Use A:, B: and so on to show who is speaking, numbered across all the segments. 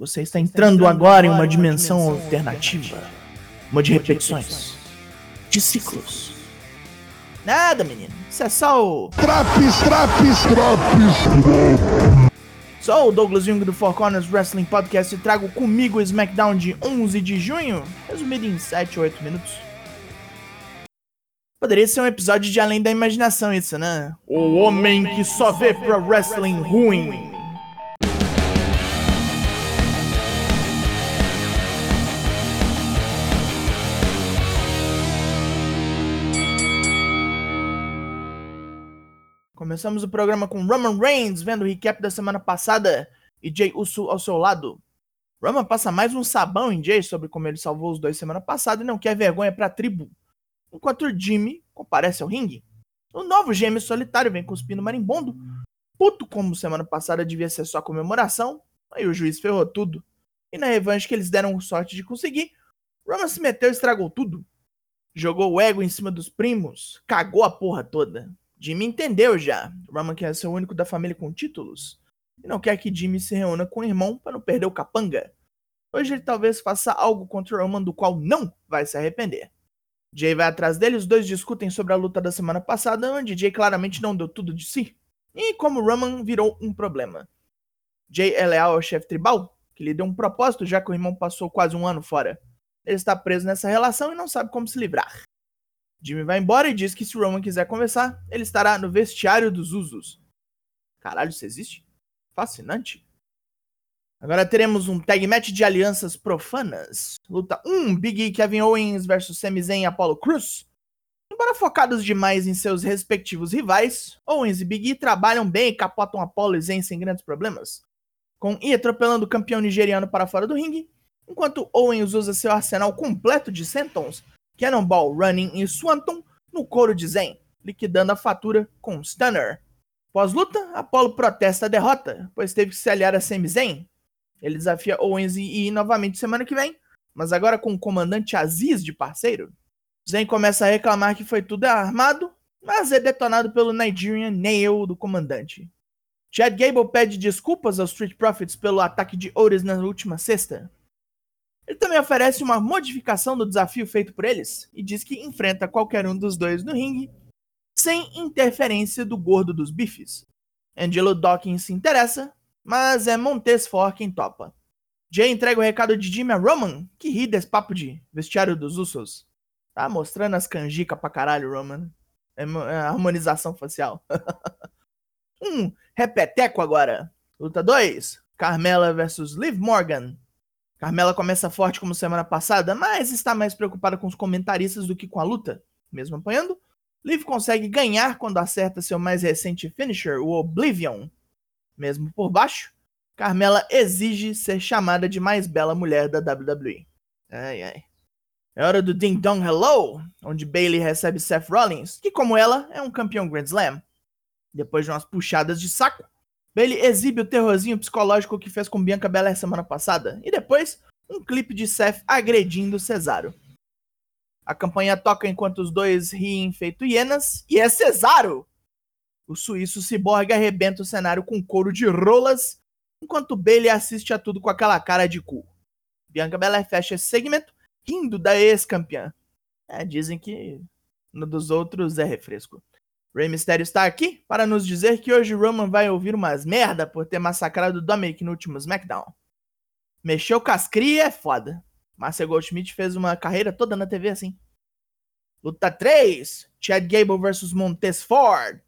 A: Você está entrando agora em uma dimensão alternativa. Uma de repetições. De ciclos. Nada, menino. Isso é só o.
B: Traps, traps, traps.
A: Sou o Douglas Jung do Four Corners Wrestling Podcast e trago comigo o SmackDown de 11 de junho, resumido em 7 ou 8 minutos. Poderia ser um episódio de Além da Imaginação, isso, né? O homem que só vê pro wrestling ruim. Começamos o programa com Roman Reigns vendo o recap da semana passada e Jay Uso ao seu lado. Roman passa mais um sabão em Jay sobre como ele salvou os dois semana passada e não quer vergonha pra tribo. Enquanto Jimmy comparece ao ringue. O novo gêmeo solitário vem cuspindo marimbondo. Puto como semana passada devia ser só comemoração, aí o juiz ferrou tudo. E na revanche que eles deram sorte de conseguir, Roman se meteu e estragou tudo. Jogou o ego em cima dos primos, cagou a porra toda. Jimmy entendeu já. Roman quer ser o único da família com títulos. E não quer que Jimmy se reúna com o irmão para não perder o capanga. Hoje ele talvez faça algo contra o Roman do qual não vai se arrepender. Jay vai atrás dele, os dois discutem sobre a luta da semana passada, onde Jay claramente não deu tudo de si. E como Roman virou um problema. Jay é leal ao chefe tribal, que lhe deu um propósito já que o irmão passou quase um ano fora. Ele está preso nessa relação e não sabe como se livrar. Jimmy vai embora e diz que se Roman quiser conversar, ele estará no vestiário dos Usos. Caralho, isso existe? Fascinante. Agora teremos um tag match de alianças profanas. Luta 1, Big E, Kevin Owens versus Sami Zayn e Apollo Cruz. Embora focados demais em seus respectivos rivais, Owens e Big E trabalham bem e capotam Apollo e Zayn sem grandes problemas. Com E atropelando o campeão nigeriano para fora do ringue, enquanto Owens usa seu arsenal completo de sentons Cannonball Running e Swanton no couro de Zen, liquidando a fatura com Stunner. Pós-luta, Apollo protesta a derrota, pois teve que se aliar a Sami Zayn. Ele desafia Owens e Ir novamente semana que vem, mas agora com o comandante Aziz de parceiro. Zayn começa a reclamar que foi tudo armado, mas é detonado pelo Nigerian Nail do comandante. Chad Gable pede desculpas aos Street Profits pelo ataque de Otis na última sexta. Ele também oferece uma modificação do desafio feito por eles e diz que enfrenta qualquer um dos dois no ringue sem interferência do gordo dos bifes. Angelo Dawkins se interessa, mas é Montes For quem topa. Jay entrega o recado de Jimmy a Roman, que ri desse papo de vestiário dos Usos. Tá mostrando as canjicas pra caralho, Roman. É, é harmonização facial. um repeteco agora. Luta 2. Carmela versus Liv Morgan. Carmela começa forte como semana passada, mas está mais preocupada com os comentaristas do que com a luta. Mesmo apanhando, Liv consegue ganhar quando acerta seu mais recente finisher, o Oblivion. Mesmo por baixo, Carmela exige ser chamada de mais bela mulher da WWE. Ai ai. É hora do Ding Dong Hello, onde Bailey recebe Seth Rollins, que como ela é um campeão Grand Slam. Depois de umas puxadas de saco, Bailey exibe o terrorzinho psicológico que fez com Bianca Belair semana passada. E depois, um clipe de Seth agredindo Cesaro. A campanha toca enquanto os dois riem feito hienas. E é Cesaro! O suíço ciborgue arrebenta o cenário com couro de rolas, enquanto Bailey assiste a tudo com aquela cara de cu. Bianca Belair fecha esse segmento, rindo da ex-campeã. É, dizem que no dos outros é refresco. Rey Mysterio está aqui para nos dizer que hoje Roman vai ouvir umas merda por ter massacrado Dominic no último SmackDown. Mexeu com as cria é foda. Marcia Goldschmidt fez uma carreira toda na TV assim. Luta 3: Chad Gable vs Montez Ford.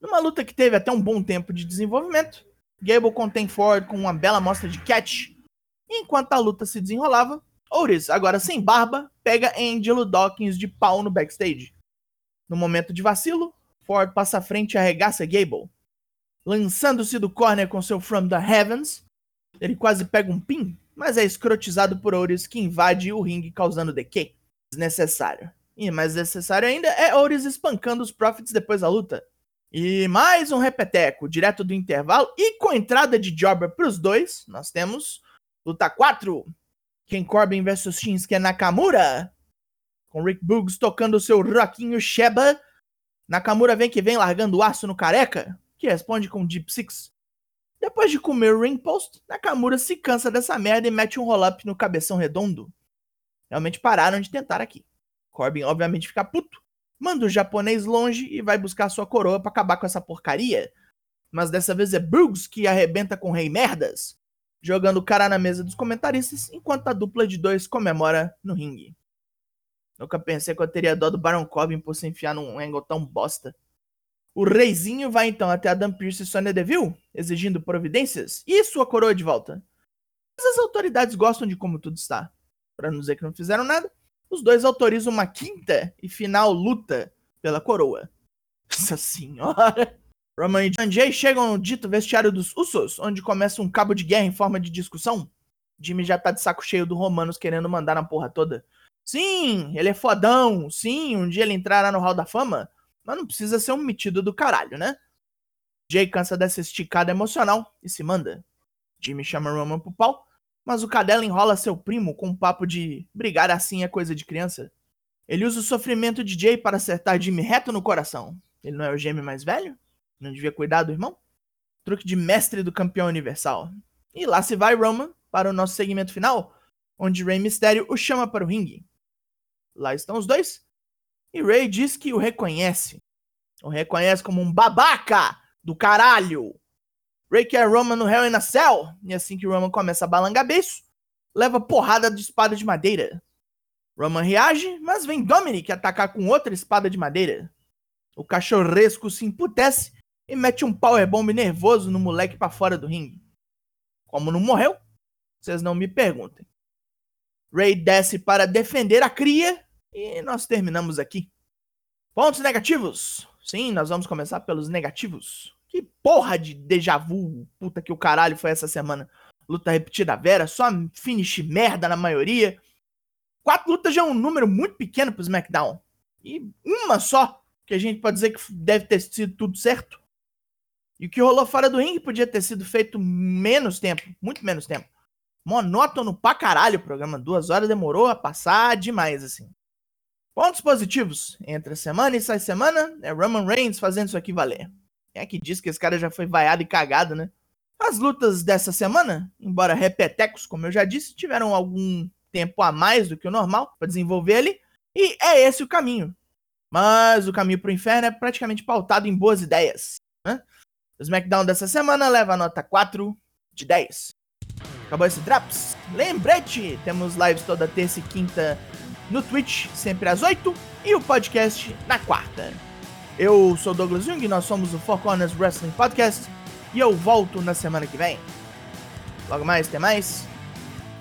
A: Numa luta que teve até um bom tempo de desenvolvimento, Gable contém Ford com uma bela mostra de catch. Enquanto a luta se desenrolava, Otis, agora sem barba, pega Angelo Dawkins de pau no backstage. No momento de vacilo, Ford passa à frente e arregaça Gable. Lançando-se do corner com seu From the Heavens, ele quase pega um pin, mas é escrotizado por Oris que invade o ringue causando decay. Desnecessário. E mais necessário ainda é Oris espancando os Profits depois da luta. E mais um repeteco, direto do intervalo e com entrada de Jobber para os dois, nós temos luta 4. Ken Corbin versus Shinsuke Nakamura. Com Rick Boogs tocando seu rockinho Sheba Nakamura vem que vem largando o aço no careca, que responde com Deep Six. Depois de comer o ring post, Nakamura se cansa dessa merda e mete um roll-up no cabeção redondo. Realmente pararam de tentar aqui. Corbin obviamente fica puto, manda o japonês longe e vai buscar sua coroa para acabar com essa porcaria. Mas dessa vez é Brooks que arrebenta com Rei Merdas, jogando o cara na mesa dos comentaristas, enquanto a dupla de dois comemora no ringue. Nunca pensei que eu teria dó do Baron Corbin por se enfiar num angle tão bosta. O reizinho vai então até Adam Pearce e Sonya Deville, exigindo providências e sua coroa de volta. Mas as autoridades gostam de como tudo está. Para não dizer que não fizeram nada, os dois autorizam uma quinta e final luta pela coroa. Nossa senhora! Roman e John Jay chegam no dito vestiário dos Usos, onde começa um cabo de guerra em forma de discussão. Jimmy já tá de saco cheio do Romanos querendo mandar na porra toda. Sim, ele é fodão. Sim, um dia ele entrará no Hall da Fama. Mas não precisa ser um metido do caralho, né? Jay cansa dessa esticada emocional e se manda. Jimmy chama Roman pro pau, mas o cadela enrola seu primo com um papo de brigar assim é coisa de criança. Ele usa o sofrimento de Jay para acertar Jimmy reto no coração. Ele não é o gêmeo mais velho? Não devia cuidar do irmão? Truque de mestre do campeão universal. E lá se vai Roman para o nosso segmento final, onde Rey Mysterio o chama para o ringue. Lá estão os dois, e Ray diz que o reconhece. O reconhece como um babaca do caralho. Ray quer Roman no Hell in a Cell. E assim que Roman começa a balangar beijo, leva porrada de espada de madeira. Roman reage, mas vem Dominic atacar com outra espada de madeira. O cachorresco se emputece e mete um powerbomb nervoso no moleque para fora do ringue. Como não morreu, vocês não me perguntem. Ray desce para defender a cria e nós terminamos aqui. Pontos negativos. Sim, nós vamos começar pelos negativos. Que porra de déjà vu, puta que o caralho foi essa semana. Luta repetida vera, só finish merda na maioria. Quatro lutas já é um número muito pequeno pro SmackDown. E uma só, que a gente pode dizer que deve ter sido tudo certo. E o que rolou fora do ringue podia ter sido feito menos tempo, muito menos tempo. Monótono pra caralho o programa. Duas horas demorou a passar demais, assim. Pontos positivos. Entre semana e sai semana, é Roman Reigns fazendo isso aqui valer. Quem é que diz que esse cara já foi vaiado e cagado, né? As lutas dessa semana, embora repetecos, como eu já disse, tiveram algum tempo a mais do que o normal para desenvolver ali, e é esse o caminho. Mas o caminho pro inferno é praticamente pautado em boas ideias. Né? O SmackDown dessa semana leva a nota 4 de 10. Acabou esse Traps? Lembrete, temos lives toda terça e quinta no Twitch, sempre às 8, e o podcast na quarta. Eu sou Douglas Jung, nós somos o Four Corners Wrestling Podcast, e eu volto na semana que vem. Logo mais, tem mais,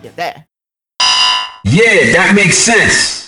A: e até! Yeah, that makes sense!